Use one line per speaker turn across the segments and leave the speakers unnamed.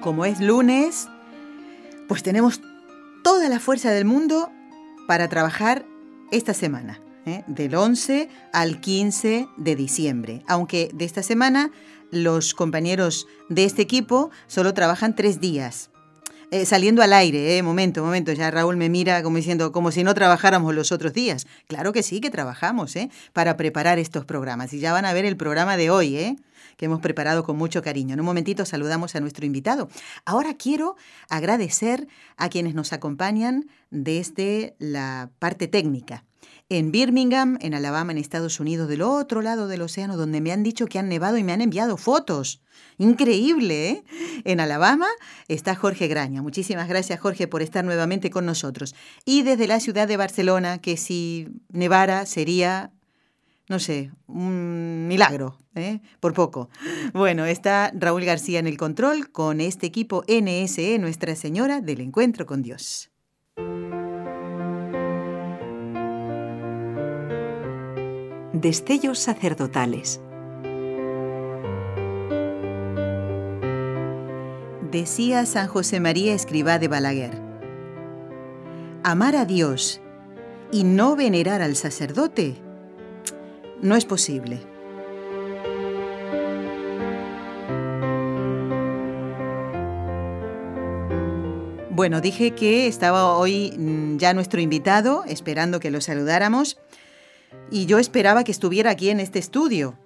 Como es lunes, pues tenemos toda la fuerza del mundo para trabajar esta semana, ¿eh? del 11 al 15 de diciembre. Aunque de esta semana los compañeros de este equipo solo trabajan tres días. Eh, saliendo al aire, eh, momento, momento, ya Raúl me mira como diciendo, como si no trabajáramos los otros días. Claro que sí, que trabajamos, ¿eh? Para preparar estos programas. Y ya van a ver el programa de hoy, ¿eh? Que hemos preparado con mucho cariño. En un momentito saludamos a nuestro invitado. Ahora quiero agradecer a quienes nos acompañan desde la parte técnica. En Birmingham, en Alabama, en Estados Unidos, del otro lado del océano, donde me han dicho que han nevado y me han enviado fotos. Increíble, ¿eh? En Alabama está Jorge Graña. Muchísimas gracias, Jorge, por estar nuevamente con nosotros. Y desde la ciudad de Barcelona, que si nevara sería no sé, un milagro, ¿eh? por poco. Bueno, está Raúl García en el control con este equipo NSE Nuestra Señora del Encuentro con Dios.
Destellos sacerdotales.
Decía San José María Escribá de Balaguer, amar a Dios y no venerar al sacerdote no es posible. Bueno, dije que estaba hoy mm, ya nuestro invitado, esperando que lo saludáramos, y yo esperaba que estuviera aquí en este estudio,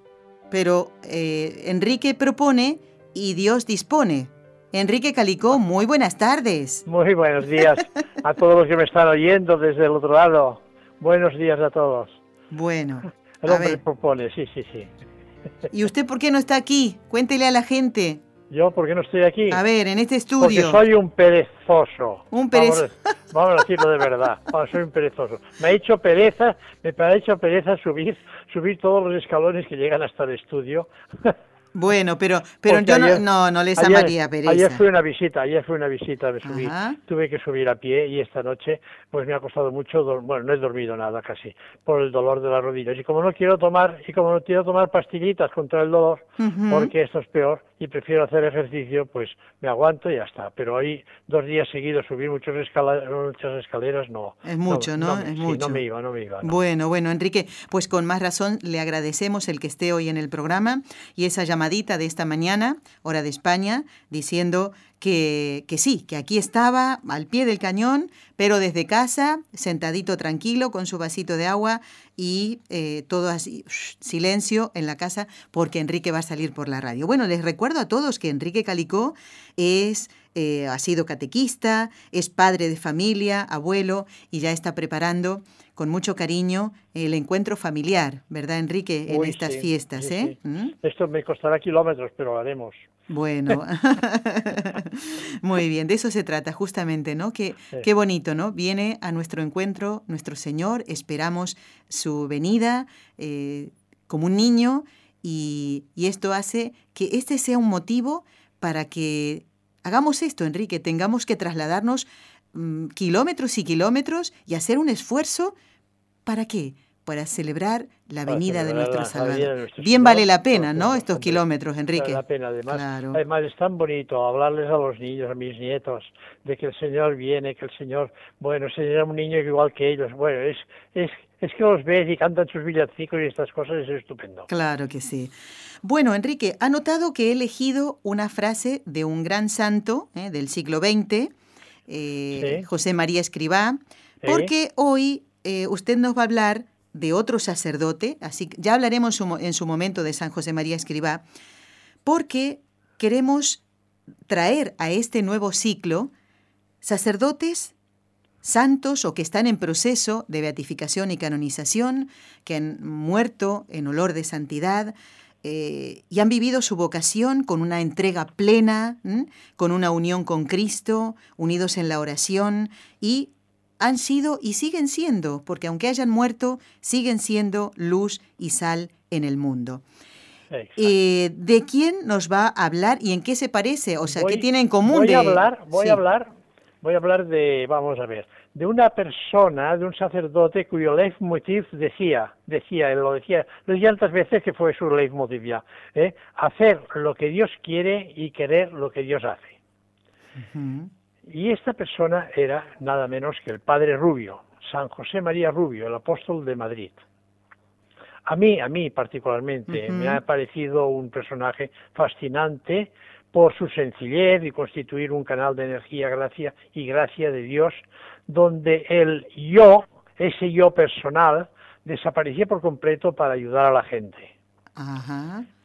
pero eh, Enrique propone y Dios dispone. Enrique Calicó, muy buenas tardes.
Muy buenos días a todos los que me están oyendo desde el otro lado. Buenos días a todos.
Bueno,
el hombre propone, sí, sí, sí.
¿Y usted por qué no está aquí? Cuéntele a la gente.
¿Yo por qué no estoy aquí?
A ver, en este estudio.
Porque soy un perezoso.
Un perezoso.
Vamos, a decirlo de verdad. soy un perezoso. Me ha hecho pereza, me ha hecho pereza subir, subir todos los escalones que llegan hasta el estudio.
Bueno, pero, pero yo no, no, no, les amaría pereza.
Ayer fue una visita, ayer fue una visita, me subí, tuve que subir a pie y esta noche pues me ha costado mucho, bueno, no he dormido nada casi, por el dolor de las rodillas. Y como no quiero tomar, y como no quiero tomar pastillitas contra el dolor, porque esto es peor, y prefiero hacer ejercicio, pues me aguanto y ya está. Pero hoy dos días seguidos subir muchas escaleras, no.
Es mucho, ¿no? es mucho.
no me iba, no me iba.
Bueno, bueno, Enrique, pues con más razón le agradecemos el que esté hoy en el programa y esa llamada de esta mañana, hora de España, diciendo que, que, sí, que aquí estaba al pie del cañón, pero desde casa, sentadito tranquilo, con su vasito de agua y eh, todo así, silencio en la casa, porque Enrique va a salir por la radio. Bueno, les recuerdo a todos que Enrique Calicó es eh, ha sido catequista, es padre de familia, abuelo y ya está preparando con mucho cariño el encuentro familiar, ¿verdad, Enrique? En estas fiestas, ¿eh?
¿Mm? Esto me costará kilómetros, pero lo haremos.
Bueno, muy bien, de eso se trata justamente, ¿no? Qué, qué bonito, ¿no? Viene a nuestro encuentro nuestro Señor, esperamos su venida eh, como un niño y, y esto hace que este sea un motivo para que hagamos esto, Enrique, tengamos que trasladarnos Mm, kilómetros y kilómetros y hacer un esfuerzo ¿para qué? Para celebrar la venida de nuestro Salvador. Bien vale la pena, ¿no? Estos kilómetros, Enrique.
Vale la pena, además. Además es tan bonito hablarles a los niños, a mis nietos, de que el Señor viene, que el Señor, bueno, Señor un niño igual que ellos. Bueno, es, es, es que los ves y cantan sus villancicos y estas cosas, es estupendo.
Claro que sí. Bueno, Enrique, ha notado que he elegido una frase de un gran santo ¿eh? del siglo XX, eh, José María Escribá, porque hoy eh, usted nos va a hablar de otro sacerdote, así que ya hablaremos en su momento de San José María Escribá, porque queremos traer a este nuevo ciclo sacerdotes santos o que están en proceso de beatificación y canonización, que han muerto en olor de santidad, eh, y han vivido su vocación con una entrega plena, con una unión con Cristo, unidos en la oración y han sido y siguen siendo, porque aunque hayan muerto, siguen siendo luz y sal en el mundo. Eh, ¿De quién nos va a hablar y en qué se parece? O sea, ¿qué tiene en común?
Voy a hablar, voy a hablar, voy a hablar de, vamos a ver, de una persona, de un sacerdote cuyo leitmotiv decía, decía, él lo decía, lo decía tantas veces que fue su leitmotiv ya, ¿eh? hacer lo que Dios quiere y querer lo que Dios hace. Y esta persona era nada menos que el padre Rubio, San José María Rubio, el apóstol de Madrid. A mí, a mí particularmente, me ha parecido un personaje fascinante por su sencillez y constituir un canal de energía, gracia y gracia de Dios, donde el yo, ese yo personal, desaparecía por completo para ayudar a la gente.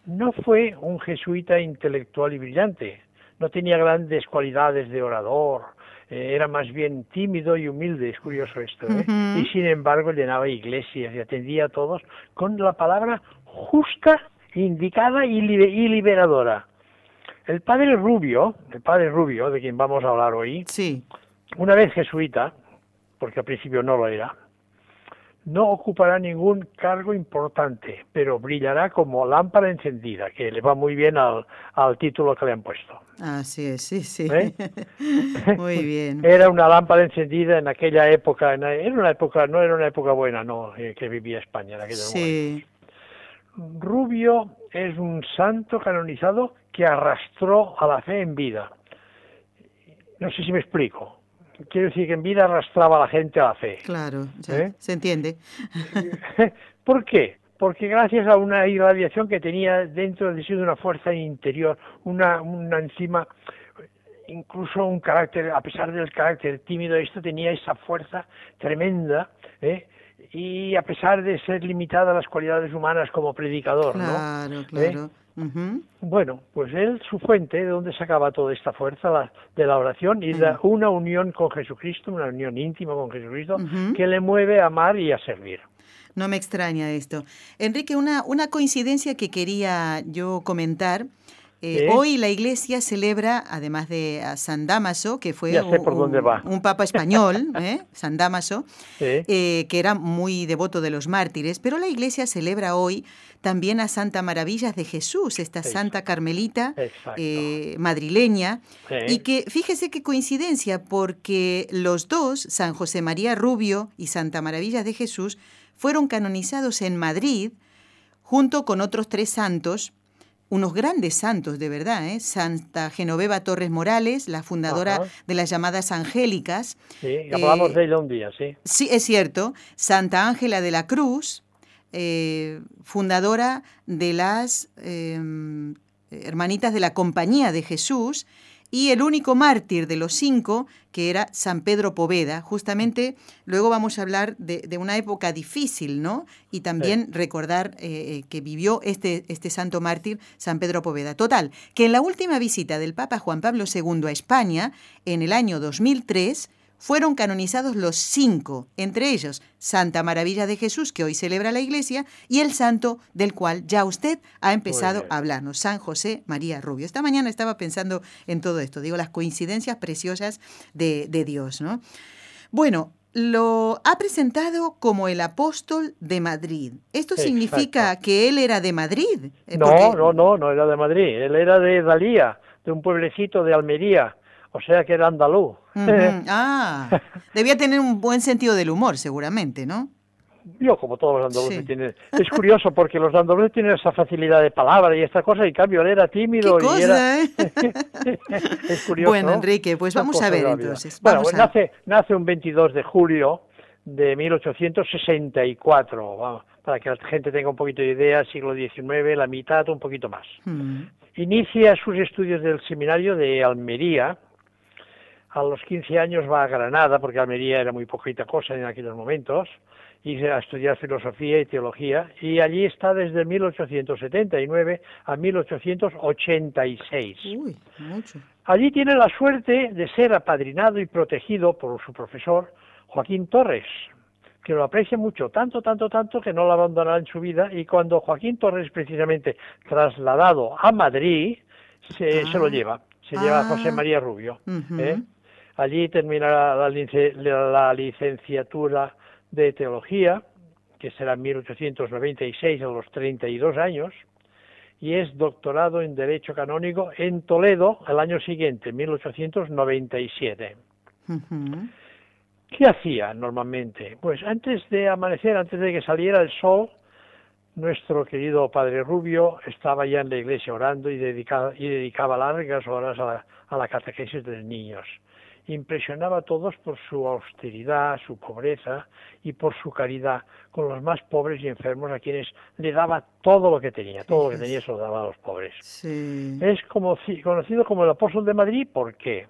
No fue un jesuita intelectual y brillante, no tenía grandes cualidades de orador, eh, era más bien tímido y humilde, es curioso esto, ¿eh? y sin embargo llenaba iglesias y atendía a todos con la palabra justa, indicada y, liberadora. El padre Rubio, el padre Rubio, de quien vamos a hablar hoy,
sí.
una vez jesuita, porque al principio no lo era, no ocupará ningún cargo importante, pero brillará como lámpara encendida, que le va muy bien al, al título que le han puesto.
Así es, sí, sí. ¿Eh? muy bien.
Era una lámpara encendida en aquella época, era una época, no era una época buena, no, eh, que vivía España en aquella sí. Rubio es un santo canonizado que arrastró a la fe en vida. No sé si me explico quiero decir que en vida arrastraba a la gente a la fe.
Claro, ¿Eh? se entiende.
¿Por qué? Porque gracias a una irradiación que tenía dentro de sí una fuerza interior, una, una encima, incluso un carácter, a pesar del carácter tímido, esto tenía esa fuerza tremenda, ¿eh? y a pesar de ser limitada a las cualidades humanas como predicador,
claro, ¿no? Claro, ¿Eh?
Bueno, pues él, su fuente, de donde sacaba toda esta fuerza la, de la oración y de una unión con Jesucristo, una unión íntima con Jesucristo, que le mueve a amar y a servir.
No me extraña esto. Enrique, una, una coincidencia que quería yo comentar eh, hoy la iglesia celebra, además de a San Damaso, que fue un, papa español, ¿eh? San Damaso, eh, que era muy devoto de los mártires, pero la iglesia celebra hoy también a Santa Maravillas de Jesús, esta santa carmelita madrileña, y que fíjese qué coincidencia, porque los dos, San José María Rubio y Santa Maravillas de Jesús, fueron canonizados en Madrid junto con otros tres santos, unos grandes santos, de verdad, ¿eh? Santa Genoveva Torres Morales, la fundadora de las llamadas angélicas.
Sí, hablamos eh, de ella un día, sí.
Sí, es cierto. Santa Ángela de la Cruz, eh, fundadora de las em, Hermanitas de la Compañía de Jesús, y el único mártir de los cinco, que era San Pedro Poveda. Justamente luego vamos a hablar de, una época difícil, ¿no? Y también recordar eh, eh, que vivió este, este santo mártir, San Pedro Poveda. Total, que en la última visita del Papa Juan Pablo II a España, en el año 2003, fueron canonizados los cinco, entre ellos Santa Maravilla de Jesús, que hoy celebra la Iglesia, y el santo del cual ya usted ha empezado a hablarnos, San José María Rubio. Esta mañana estaba pensando en todo esto, digo, las coincidencias preciosas de, Dios, ¿no? Bueno, lo ha presentado como el apóstol de Madrid. ¿Esto significa que él era de Madrid?
Eh, no, no, no, no era de Madrid. Él era de Dalía, de un pueblecito de Almería o sea que era andaluz.
Ah, debía tener un buen sentido del humor, seguramente, ¿no?
Yo, como todos los andaluces, tienen... es curioso porque los andaluces tienen esa facilidad de palabra y esta cosa, y en cambio él era tímido y era... ¿eh? es curioso.
Bueno, Enrique, pues vamos a ver entonces.
Bueno, pues nace, nace un 22 de julio de 1864, vamos, para que la gente tenga un poquito de idea, siglo XIX, la mitad, un poquito más. Inicia sus estudios del seminario de Almería, a los 15 años va a Granada, porque Almería era muy poquita cosa en aquellos momentos, y a estudiar filosofía y teología, y allí está desde 1879 a 1886.
Uy, mucho.
Allí tiene la suerte de ser apadrinado y protegido por su profesor Joaquín Torres, que lo aprecia mucho, tanto, tanto, tanto que no lo abandonará en su vida y cuando Joaquín Torres precisamente trasladado a Madrid se, se lo ah. lleva, se lleva a José ah. María Rubio. ¿eh? Allí terminará la, la, licenciatura de teología, que será en 1896 a los 32 años, y es doctorado en Derecho Canónico en Toledo el año siguiente, 1897. ¿Qué hacía normalmente? Pues antes de amanecer, antes de que saliera el sol, nuestro querido Padre Rubio estaba ya en la iglesia orando y, y dedicaba largas horas a la, a la catequesis de los niños impresionaba a todos por su austeridad, su pobreza y por su caridad con los más pobres y enfermos a quienes le daba todo lo que tenía, todo lo que tenía se lo daba a los pobres. Es como, conocido como el apóstol de Madrid, ¿por qué?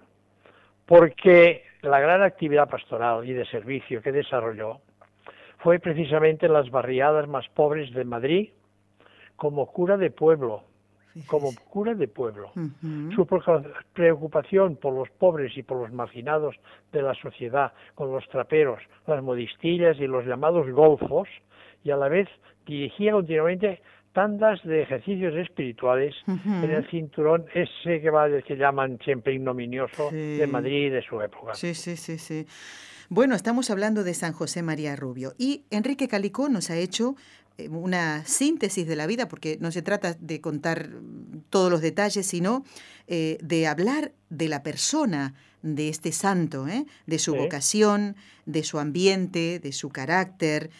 Porque la gran actividad pastoral y de servicio que desarrolló fue precisamente en las barriadas más pobres de Madrid como cura de pueblo, como cura de pueblo. Su preocupación por los pobres y por los marginados de la sociedad, con los traperos, las modistillas y los llamados golfos, y a la vez dirigía continuamente tandas de ejercicios espirituales en el cinturón ese que va que llaman siempre ignominioso de Madrid de su época.
Sí, sí, sí, sí. Bueno, estamos hablando de San José María Rubio y Enrique Calicó nos ha hecho una síntesis de la vida, porque no se trata de contar todos los detalles, sino eh, de hablar de la persona de este santo, ¿eh? de su vocación, de su ambiente, de su carácter.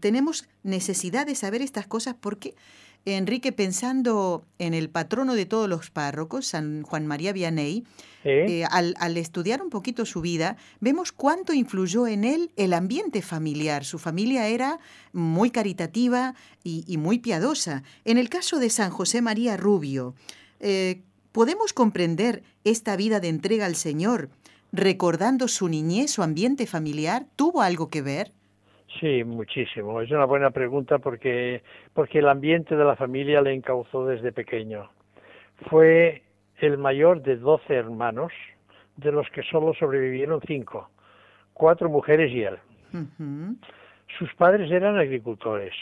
tenemos necesidad de saber estas cosas porque Enrique, pensando en el patrono de todos los párrocos, San Juan María Vianney, eh, al, estudiar un poquito su vida, vemos cuánto influyó en él el ambiente familiar. Su familia era muy caritativa y, muy piadosa. En el caso de San José María Rubio, eh, ¿podemos comprender esta vida de entrega al Señor recordando su niñez, su ambiente familiar? ¿Tuvo algo que ver?
Sí, muchísimo. Es una buena pregunta porque, porque el ambiente de la familia le encauzó desde pequeño. Fue el mayor de doce hermanos, de los que solo sobrevivieron cinco, cuatro mujeres y él. Sus padres eran agricultores,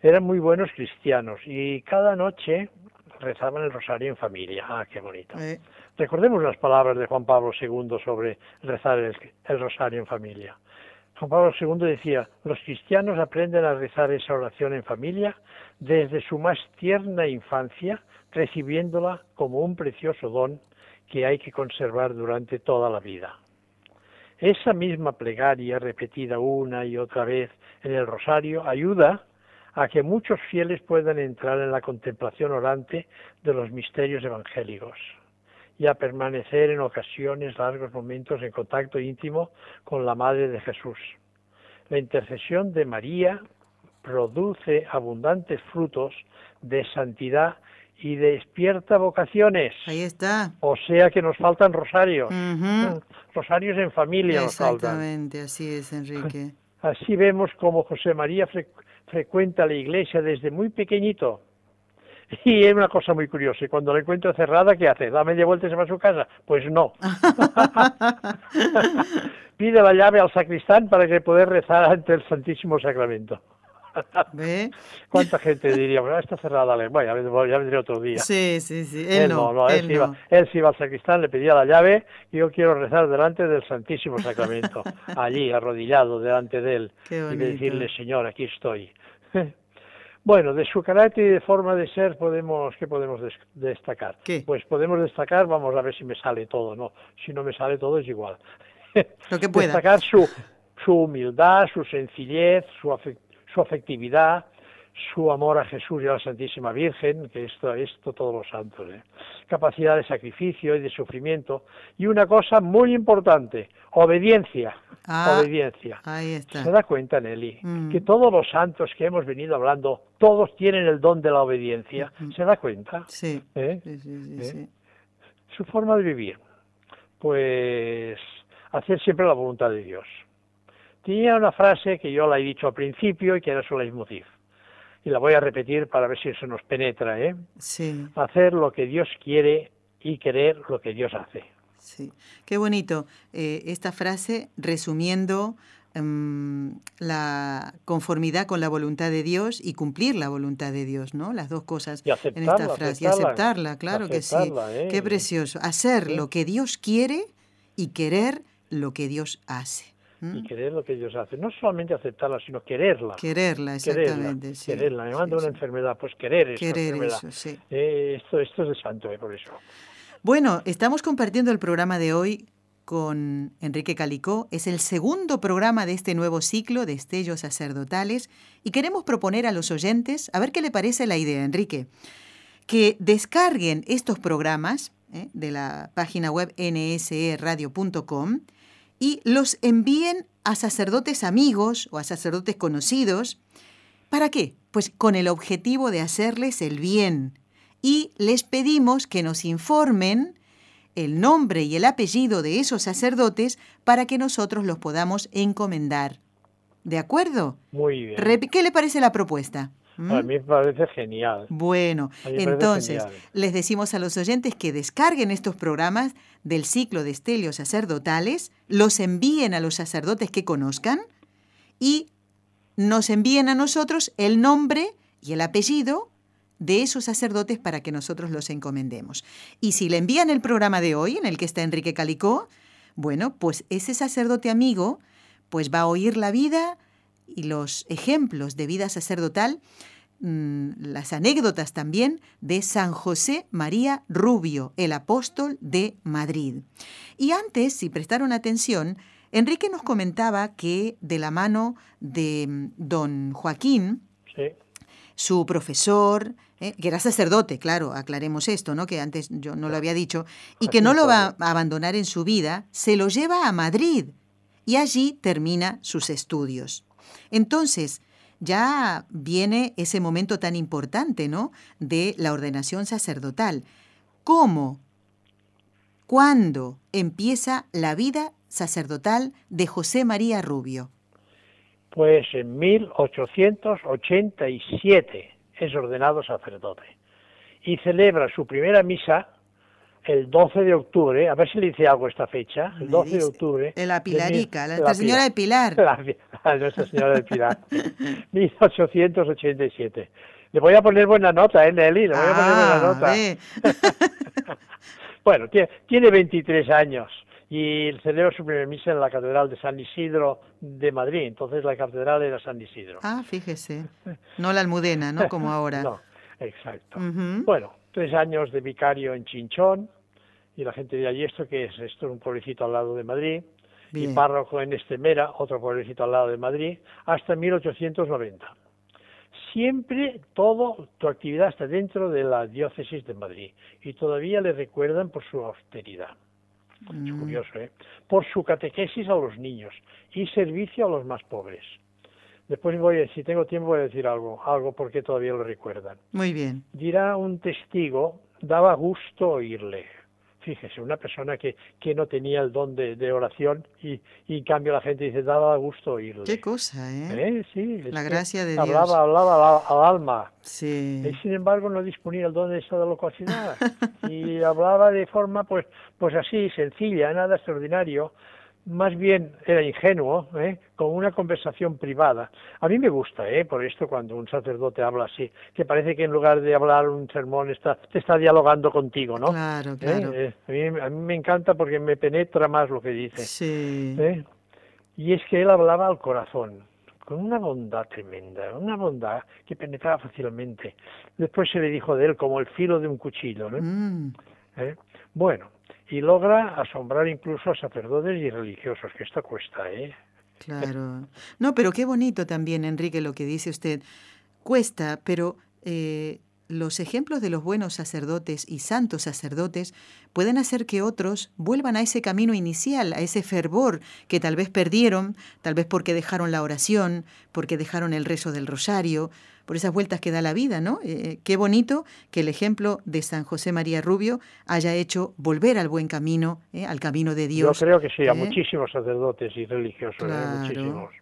eran muy buenos cristianos y cada noche rezaban el rosario en familia. Ah, qué bonito. Eh. Recordemos las palabras de Juan Pablo II sobre rezar el rosario en familia. Juan Pablo II decía, los cristianos aprenden a rezar esa oración en familia desde su más tierna infancia, recibiéndola como un precioso don que hay que conservar durante toda la vida. Esa misma plegaria repetida una y otra vez en el rosario ayuda a que muchos fieles puedan entrar en la contemplación orante de los misterios evangélicos y a permanecer en ocasiones largos momentos en contacto íntimo con la Madre de Jesús. La intercesión de María produce abundantes frutos de santidad y despierta vocaciones.
Ahí está.
O sea que nos faltan rosarios. Rosarios en familia nos
faltan. Exactamente, así es, Enrique.
Así vemos como José María frecuenta la iglesia desde muy pequeñito Y es una cosa muy curiosa. Y cuando la encuentro cerrada, ¿qué hace? ¿Da media vuelta y se va a su casa? Pues no. Pide la llave al sacristán para que pueda rezar ante el Santísimo Sacramento. ¿Ve? ¿Cuánta gente diría, bueno, está cerrada? Bueno, ya, vendré otro día.
Sí, sí, sí. Él, no,
él, Iba, él se iba al sacristán, le pedía la llave y yo quiero rezar delante del Santísimo Sacramento, allí, arrodillado delante de él, y decirle, Señor, aquí estoy. Bueno, de su carácter y de forma de ser podemos, ¿qué podemos destacar? Pues podemos destacar, vamos a ver si me sale todo, ¿no? Si no me sale todo es igual.
Lo que pueda.
Destacar su, su humildad, su sencillez, su, su afectividad, su amor a Jesús y a la Santísima Virgen, que esto, esto todos los santos, ¿eh? capacidad de sacrificio y de sufrimiento, y una cosa muy importante, obediencia. Ah, obediencia.
Ahí está.
Se da cuenta, Nelly, mm. que todos los santos que hemos venido hablando, todos tienen el don de la obediencia. Mm. ¿Se da cuenta?
Sí. ¿Eh? sí, sí,
¿Eh? Su forma de vivir, pues hacer siempre la voluntad de Dios. Tenía una frase que yo la he dicho al principio y que era su leitmotiv y la voy a repetir para ver si eso nos penetra, ¿eh?
Sí.
Hacer lo que Dios quiere y querer lo que Dios hace.
Sí, qué bonito. Eh, esta frase resumiendo em, la conformidad con la voluntad de Dios y cumplir la voluntad de Dios, ¿no? Las dos cosas en esta frase. y aceptarla, claro que sí. ¿eh? Qué precioso. Hacer lo que Dios quiere y querer lo que Dios hace.
Y querer lo que Dios hace. No solamente aceptarla, sino quererla.
Quererla, exactamente.
Quererla. Me manda una enfermedad, pues querer esa
querer
enfermedad.
Eso, sí.
Eh, esto, esto es de santo, eh, por eso.
Bueno, estamos compartiendo el programa de hoy con Enrique Calicó. Es el segundo programa de este nuevo ciclo de Estellos Sacerdotales y queremos proponer a los oyentes, a ver qué le parece la idea, Enrique, que descarguen estos programas ¿eh? de la página web nseradio.com y los envíen a sacerdotes amigos o a sacerdotes conocidos. ¿Para qué? Pues con el objetivo de hacerles el bien. Y les pedimos que nos informen el nombre y el apellido de esos sacerdotes para que nosotros los podamos encomendar. ¿De acuerdo?
Muy bien.
¿Qué le parece la propuesta?
¿Mm? A mí me parece genial.
Bueno, entonces les decimos a los oyentes que descarguen estos programas del ciclo de estelios sacerdotales, los envíen a los sacerdotes que conozcan y nos envíen a nosotros el nombre y el apellido de esos sacerdotes para que nosotros los encomendemos. Y si le envían el programa de hoy, en el que está Enrique Calicó, bueno, pues ese sacerdote amigo pues va a oír la vida y los ejemplos de vida sacerdotal, mm, las anécdotas también de San José María Rubio, el apóstol de Madrid. Y antes, si prestaron atención, Enrique nos comentaba que de la mano de mm, don Joaquín, su profesor, eh, que era sacerdote, claro, aclaremos esto, ¿no? Que antes yo no lo había dicho, y que no lo va a abandonar en su vida, se lo lleva a Madrid y allí termina sus estudios. Entonces, ya viene ese momento tan importante, ¿no? De la ordenación sacerdotal. ¿Cómo? ¿Cuándo empieza la vida sacerdotal de José María Rubio?
Pues en 1887 es ordenado sacerdote y celebra su primera misa el 12 de octubre, a ver si le dice algo esta fecha, el 12 de octubre.
De la Pilarica, la, Señora de Pilar.
La, Nuestra Señora de Pilar, 1887. Le voy a poner buena nota, ¿eh, Nelly? Le voy a poner buena ah, nota. bueno, tiene, tiene 23 años y celebra su primera misa en la Catedral de San Isidro de Madrid. Entonces la catedral era San Isidro.
Ah, fíjese. No la Almudena, ¿no? Como ahora.
no, exacto. Bueno, tres años de vicario en Chinchón, y la gente dirá, ¿y esto qué es? Esto es un pueblecito al lado de Madrid, y párroco en Estemera, otro pueblecito al lado de Madrid, hasta 1890. Siempre todo tu actividad está dentro de la diócesis de Madrid y todavía le recuerdan por su austeridad. Es mm. curioso, ¿eh? Por su catequesis a los niños y servicio a los más pobres. Después voy si tengo tiempo, voy a decir algo, algo porque todavía lo recuerdan.
Muy bien.
Dirá un testigo, daba gusto oírle fíjese, una persona que, que no tenía el don de, oración y, y, en cambio la gente dice, daba gusto oírle.
Qué cosa, ¿eh?
¿Eh? Sí.
La gracia de
hablaba,
Dios.
Hablaba al, alma.
Sí.
Y sin embargo no disponía el don de esa locuacidad. y hablaba de forma, pues, pues así, sencilla, nada extraordinario, más bien era ingenuo, ¿eh? con una conversación privada. A mí me gusta, ¿eh? por esto, cuando un sacerdote habla así, que parece que en lugar de hablar un sermón está, te está dialogando contigo, ¿no?
Claro, ¿Eh? claro.
Eh, a, mí, a, mí, me encanta porque me penetra más lo que dice.
Sí.
¿Eh? Y es que él hablaba al corazón, con una bondad tremenda, una bondad que penetraba fácilmente. Después se le dijo de él como el filo de un cuchillo, ¿no?
Mm.
¿Eh? Bueno, y logra asombrar incluso a sacerdotes y religiosos, que esto cuesta, ¿eh?
Claro. No, pero qué bonito también, Enrique, lo que dice usted. Cuesta, pero eh, los ejemplos de los buenos sacerdotes y santos sacerdotes pueden hacer que otros vuelvan a ese camino inicial, a ese fervor que tal vez perdieron, tal vez porque dejaron la oración, porque dejaron el rezo del rosario, por esas vueltas que da la vida, ¿no? Eh, eh, qué bonito que el ejemplo de San José María Rubio haya hecho volver al buen camino, ¿eh? al camino de Dios.
Yo creo que sí, a muchísimos sacerdotes y religiosos, muchísimos.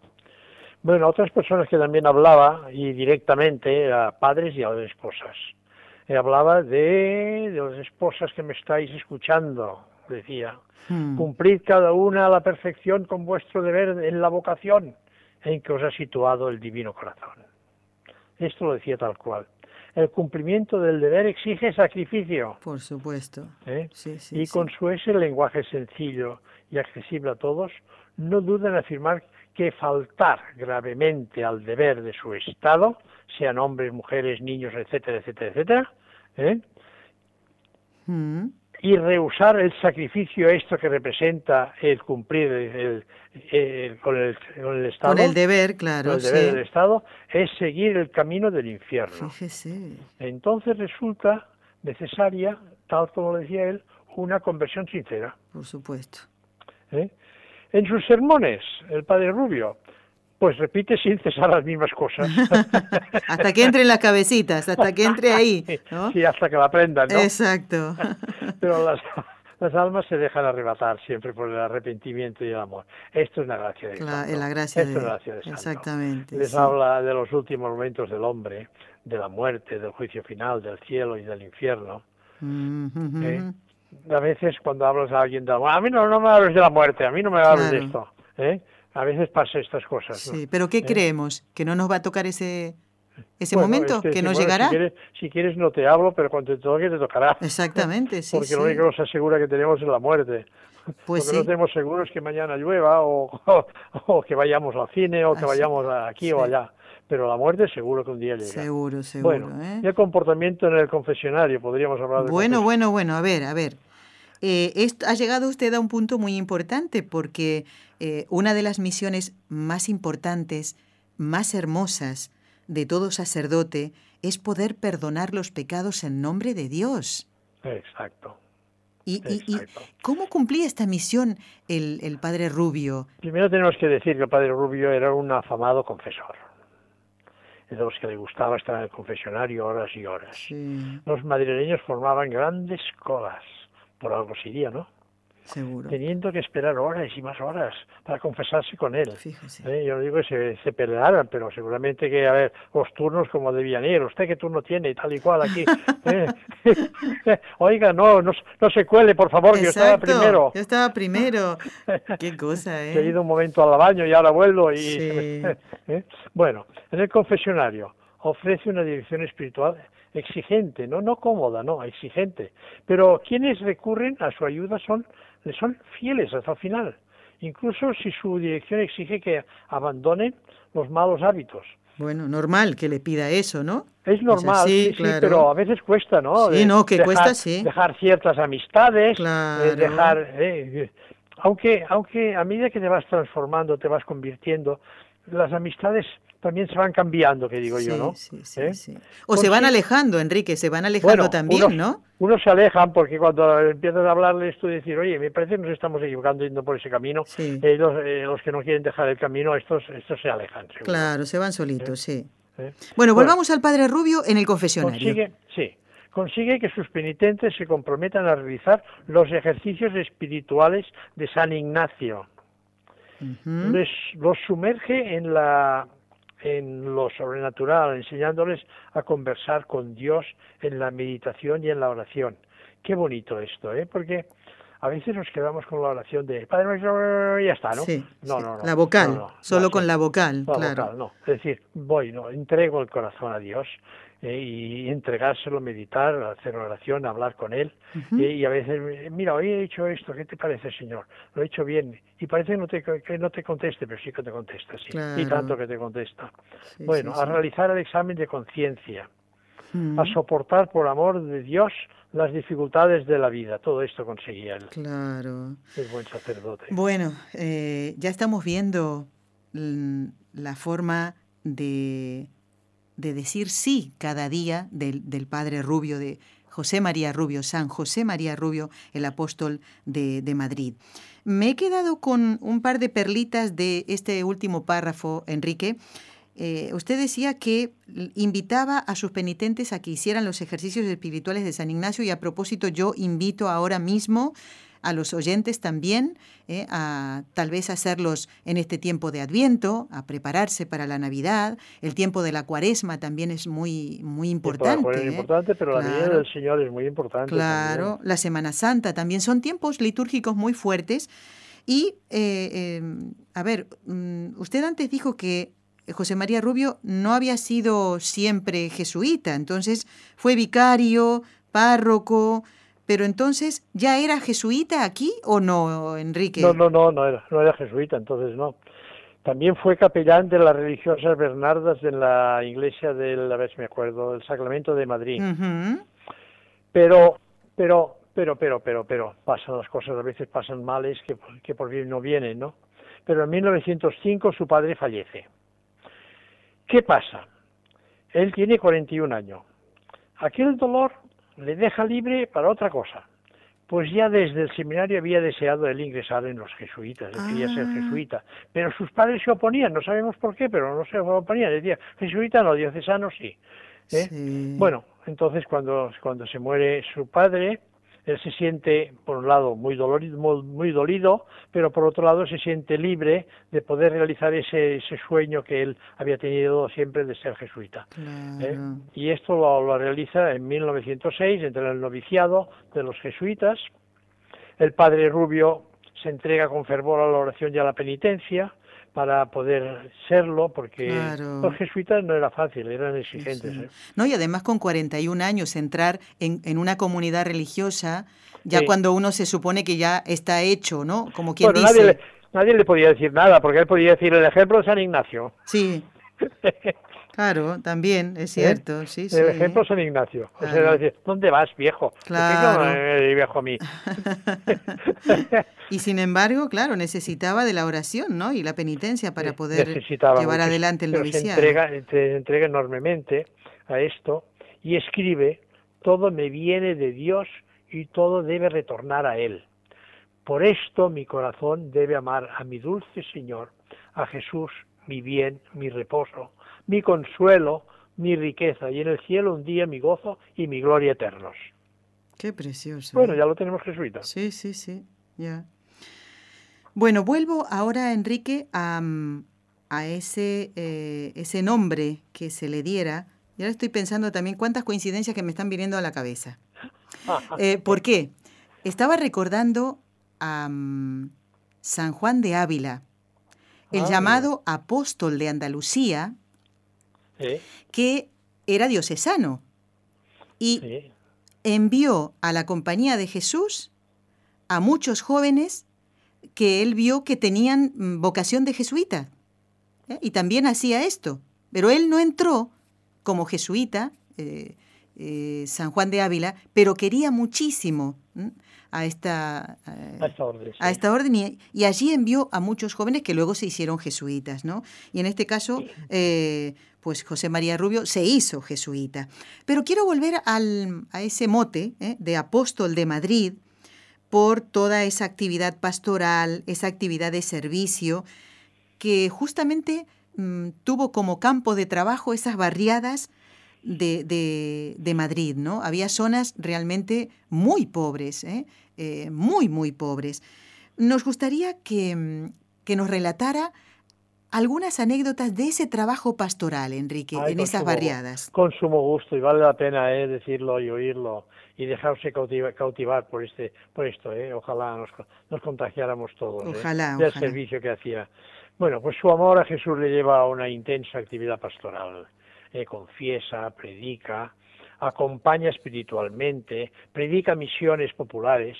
Bueno, otras personas que también hablaba, y directamente, a padres y a esposas. hablaba de, de las esposas que me estáis escuchando, decía. Hmm. Cumplid cada una a la perfección con vuestro deber en la vocación en que os ha situado el divino corazón. Esto lo decía tal cual. El cumplimiento del deber exige sacrificio.
Por supuesto.
¿Eh? y con su ese lenguaje sencillo y accesible a todos, no duden en afirmar que faltar gravemente al deber de su Estado, sean hombres, mujeres, niños, etcétera, etcétera, etcétera, ¿eh? mm. Y rehusar el sacrificio esto que representa el cumplir el, con, el, Estado.
Con el deber, claro.
el deber del Estado, es seguir el camino del infierno. Fíjese. Entonces resulta necesaria, tal como decía él, una conversión sincera.
Por supuesto.
¿Eh? En sus sermones, el padre Rubio, pues repite sin cesar las mismas cosas.
hasta que entre en las cabecitas, hasta que entre ahí.
Sí, hasta que la aprendan, ¿no?
Exacto.
Pero las, las almas se dejan arrebatar siempre por el arrepentimiento y el amor. Esto es la gracia de Dios.
La gracia Esto de, es la gracia de
Exactamente. Les habla de los últimos momentos del hombre, de la muerte, del juicio final, del cielo y del infierno. Mm a veces cuando hablas a alguien de a mí no, no me hables de la muerte, a mí no me hables de esto. ¿eh? A veces pasa estas cosas.
Sí, pero ¿qué ¿Eh? creemos? ¿Que no nos va a tocar ese, ese momento? ¿Que no llegará?
Si quieres, no te hablo, pero cuando te toque te tocará.
Exactamente, sí.
Porque lo único que nos asegura que tenemos es la muerte. Pues lo que no tenemos seguro es que mañana llueva o, o, que vayamos al cine o que vayamos aquí o allá pero la muerte seguro que un día llega.
Seguro, seguro.
Bueno, ¿eh? y el comportamiento en el confesionario, podríamos hablar de
Bueno, bueno, bueno, a ver, a ver. Eh, ha llegado usted a un punto muy importante porque eh, una de las misiones más importantes, más hermosas de todo sacerdote es poder perdonar los pecados en nombre de Dios.
Exacto.
¿Y, y, cómo cumplía esta misión el, el, padre Rubio?
Primero tenemos que decir que el padre Rubio era un afamado confesor de los que le gustaba estar en el confesionario horas y horas. Los madrileños formaban grandes colas, por algo sería, ¿no?
Seguro.
Teniendo que esperar horas y más horas para confesarse con él. ¿Eh? Yo no digo que se, se, pelearan, pero seguramente que, a ver, los turnos como debían ir. ¿Usted qué turno tiene? Y tal y cual aquí. ¿eh? Oiga, no, no, no, se cuele, por favor, que yo estaba primero.
Yo estaba primero. qué cosa, ¿eh?
he ido un momento al baño y ahora vuelvo. Y, ¿eh? Bueno, en el confesionario ofrece una dirección espiritual exigente, no no cómoda, no, exigente. Pero quienes recurren a su ayuda son le son fieles hasta el final, incluso si su dirección exige que abandonen los malos hábitos.
Bueno, normal que le pida eso, ¿no?
Es normal, sí, pero a veces cuesta, ¿no?
Sí, no, que cuesta, sí.
Dejar ciertas amistades, eh, dejar... Eh, aunque, aunque a medida que te vas transformando, te vas convirtiendo, las amistades también se van cambiando, que digo yo, ¿no? Sí, sí,
¿Eh? sí. O se van alejando, Enrique, se van alejando también, ¿no?
Unos se alejan porque cuando empiezas a hablarles tú decir, oye, me parece que nos estamos equivocando yendo por ese camino, eh, eh, los, que no quieren dejar el camino, estos, estos se alejan.
Claro, se van solitos, sí. Bueno, volvamos al Padre Rubio en el confesionario.
Consigue, sí, consigue que sus penitentes se comprometan a realizar los ejercicios espirituales de San Ignacio. Les, los sumerge en la en lo sobrenatural, enseñándoles a conversar con Dios en la meditación y en la oración. Qué bonito esto, ¿eh? Porque a veces nos quedamos con la oración de Padre Nuestro ya está, ¿no?
Sí, no, no, no, La vocal, solo con la vocal, claro.
no. Es decir, voy, no, entrego el corazón a Dios eh, y entregárselo, meditar, hacer oración, hablar con Él. y, a veces, mira, hoy he hecho esto, ¿qué te parece, Señor? Lo he hecho bien. Y parece que no te, que no te conteste, pero sí que te contesta, sí. Y tanto que te contesta. bueno, a realizar el examen de conciencia, a soportar por amor de Dios las dificultades de la vida. Todo esto conseguía él.
Claro.
El buen sacerdote.
Bueno, eh, ya estamos viendo la forma de de decir sí cada día del, del, Padre Rubio, de José María Rubio, San José María Rubio, el apóstol de, de, Madrid. Me he quedado con un par de perlitas de este último párrafo, Enrique. Eh, usted decía que invitaba a sus penitentes a que hicieran los ejercicios espirituales de San Ignacio y a propósito yo invito ahora mismo a los oyentes también, ¿eh? a tal vez hacerlos en este tiempo de Adviento, a prepararse para la Navidad. El tiempo de la Cuaresma también es muy, muy importante.
es importante, pero la venida del Señor es muy importante.
Claro, la Semana Santa también son tiempos litúrgicos muy fuertes. Y, eh, a ver, mm, usted antes dijo que José María Rubio no había sido siempre jesuita, entonces fue vicario, párroco, pero entonces, ¿ya era jesuita aquí o no, Enrique?
No, no, no, no era, no era jesuita, entonces no. También fue capellán de las religiosas Bernardas de la iglesia del, a ver si me acuerdo, del Sacramento de Madrid. Pero, pero, pero, pero, pero, pero, pasan las cosas, a veces pasan males que, que por bien no vienen, ¿no? Pero en 1905 su padre fallece. ¿Qué pasa? Él tiene 41 años. Aquel dolor le deja libre para otra cosa. Pues ya desde el seminario había deseado él ingresar en los jesuitas, él quería ser ah. jesuita. Pero sus padres se oponían, no sabemos por qué, pero no se oponían. Decía, jesuita no, diocesano sí. ¿eh? sí. Bueno, entonces cuando, cuando se muere su padre, él se siente, por un lado, muy dolorido, muy dolido, pero por otro lado se siente libre de poder realizar ese, ese sueño que él había tenido siempre de ser jesuita. ¿eh? Y esto lo, lo, realiza en 1906, entre el noviciado de los jesuitas. El padre Rubio se entrega con fervor a la oración y a la penitencia, para poder serlo, porque los jesuitas no era fácil, eran exigentes. ¿eh?
No, y además con 41 años entrar en, en una comunidad religiosa, ya cuando uno se supone que ya está hecho, ¿no? Como quien dice...
Nadie le, nadie le podía decir nada, porque él podía decir el ejemplo de San Ignacio.
Sí. Claro, también, es ¿Eh? cierto, sí, sí.
El ejemplo San Ignacio. O sea, ¿dónde vas, viejo?
Claro.
¿Qué viejo a mí?
y sin embargo, claro, necesitaba de la oración, ¿no? Y la penitencia para poder llevar adelante el noviciado.
Se entrega, se entrega enormemente a esto y escribe, todo me viene de Dios y todo debe retornar a Él. Por esto mi corazón debe amar a mi dulce Señor, a Jesús, mi bien, mi reposo, mi consuelo, mi riqueza, y en el cielo un día mi gozo y mi gloria eternos.
Qué precioso.
Bueno, ya lo tenemos jesuita.
Sí, sí, sí, ya. Bueno, vuelvo ahora, Enrique, a, a ese, eh, ese nombre que se le diera. Y ahora estoy pensando también cuántas coincidencias que me están viniendo a la cabeza. Eh, ¿Por qué? Estaba recordando a San Juan de Ávila, el ah, llamado apóstol de Andalucía, que era diocesano y envió a la compañía de Jesús a muchos jóvenes que él vio que tenían mm, vocación de jesuita. ¿eh? Y también hacía esto. Pero él no entró como jesuita, eh, eh, San Juan de Ávila, pero quería muchísimo a esta, a esta orden, y, allí envió a muchos jóvenes que luego se hicieron jesuitas, ¿no? Y en este caso, pues José María Rubio se hizo jesuita. Pero quiero volver al, a ese mote de apóstol de Madrid por toda esa actividad pastoral, esa actividad de servicio, que justamente mm, tuvo como campo de trabajo esas barriadas de, de, Madrid, ¿no? Había zonas realmente muy pobres, ¿eh? Eh, muy, muy pobres. Nos gustaría que, que, nos relatara algunas anécdotas de ese trabajo pastoral, Enrique, en esas barriadas.
Con sumo gusto, y vale la pena ¿eh? decirlo y oírlo y dejarse cautivar, por este por esto eh ojalá nos, nos contagiáramos todos
¿eh? ojalá,
del servicio que hacía. Bueno pues su amor a Jesús le lleva a una intensa actividad pastoral. Eh, confiesa, predica, acompaña espiritualmente, predica misiones populares.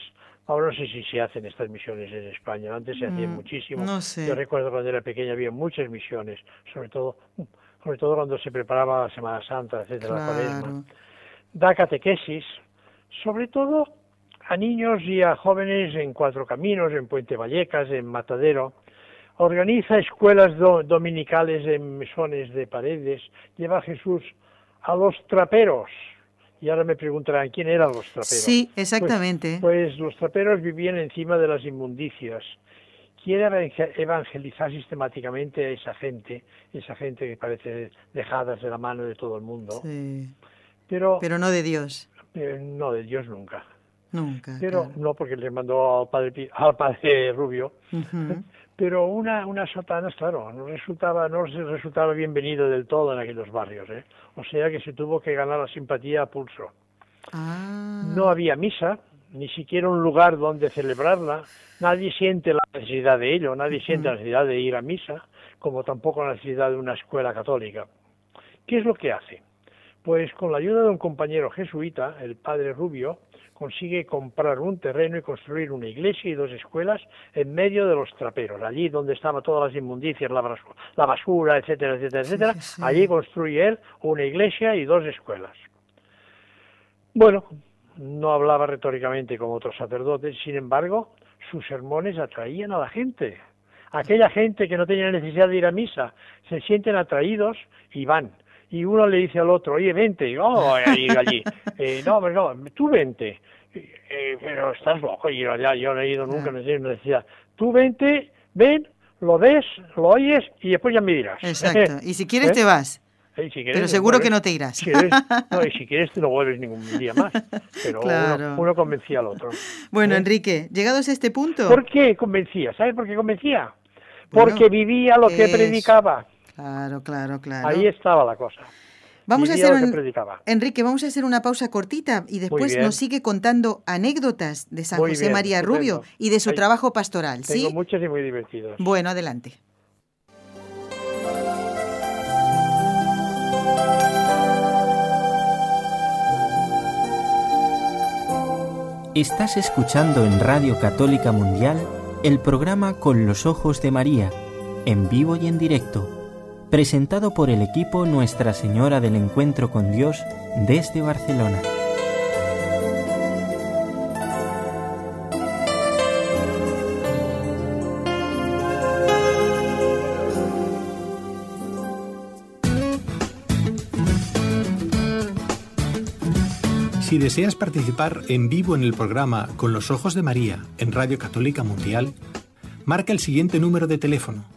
Ahora no sé si se hacen estas misiones en España, antes se hacían mm, muchísimo. Yo recuerdo cuando era pequeña había muchas misiones, sobre todo, sobre todo cuando se preparaba la Semana Santa, etcétera, la Da catequesis, sobre todo a niños y a jóvenes en Cuatro Caminos, en Puente Vallecas, en Matadero, organiza escuelas dominicales en mesones de paredes, lleva a Jesús a los traperos. Y ahora me preguntarán, ¿quién eran los traperos?
Sí, exactamente.
Pues, pues los traperos vivían encima de las inmundicias. Quiere evangelizar sistemáticamente a esa gente, esa gente que parece dejadas de la mano de todo el mundo.
Sí.
Pero,
Pero no de Dios.
Eh, no, de Dios nunca.
Nunca.
Pero no porque le mandó al padre, al padre Rubio. Pero una, una sotana, claro, no resultaba, no resultaba bienvenido del todo en aquellos barrios. ¿eh? O sea que se tuvo que ganar la simpatía a pulso.
Ah.
No había misa, ni siquiera un lugar donde celebrarla. Nadie siente la necesidad de ello, nadie siente la necesidad de ir a misa, como tampoco la necesidad de una escuela católica. ¿Qué es lo que hace? Pues con la ayuda de un compañero jesuita, el padre Rubio, consigue comprar un terreno y construir una iglesia y dos escuelas en medio de los traperos, allí donde estaban todas las inmundicias, la basura, etcétera, etcétera, etcétera. Allí construye él una iglesia y dos escuelas. Bueno, no hablaba retóricamente como otros sacerdotes, sin embargo, sus sermones atraían a la gente. Aquella gente que no tenía necesidad de ir a misa, se sienten atraídos y van. Y uno le dice al otro, oye, vente, oh, ir allí. Eh, no, no, tú vente. Eh, pero estás loco, yo, ya, yo no he ido nunca, no tengo necesidad. Tú vente, ven, lo ves, lo oyes y después ya me dirás.
Exacto. Y si quieres ¿Eh? te vas. pero seguro que no te irás.
no, y si quieres te no vuelves ningún día más. Pero uno, convencía al otro.
Bueno, Enrique, llegados a este punto.
¿Por qué convencía? ¿Sabes por qué convencía? Porque vivía lo que predicaba.
Claro, claro, claro.
Ahí estaba la cosa.
Vamos a hacer Enrique, vamos a hacer una pausa cortita y después nos sigue contando anécdotas de San José María Rubio y de su trabajo pastoral.
Tengo muchas y muy divertidas.
Bueno, adelante.
Estás escuchando en Radio Católica Mundial el programa Con los Ojos de María, en vivo y en directo presentado por el equipo Nuestra Señora del Encuentro con Dios desde Barcelona.
Si deseas participar en vivo en el programa Con los Ojos de María en Radio Católica Mundial, marca el siguiente número de teléfono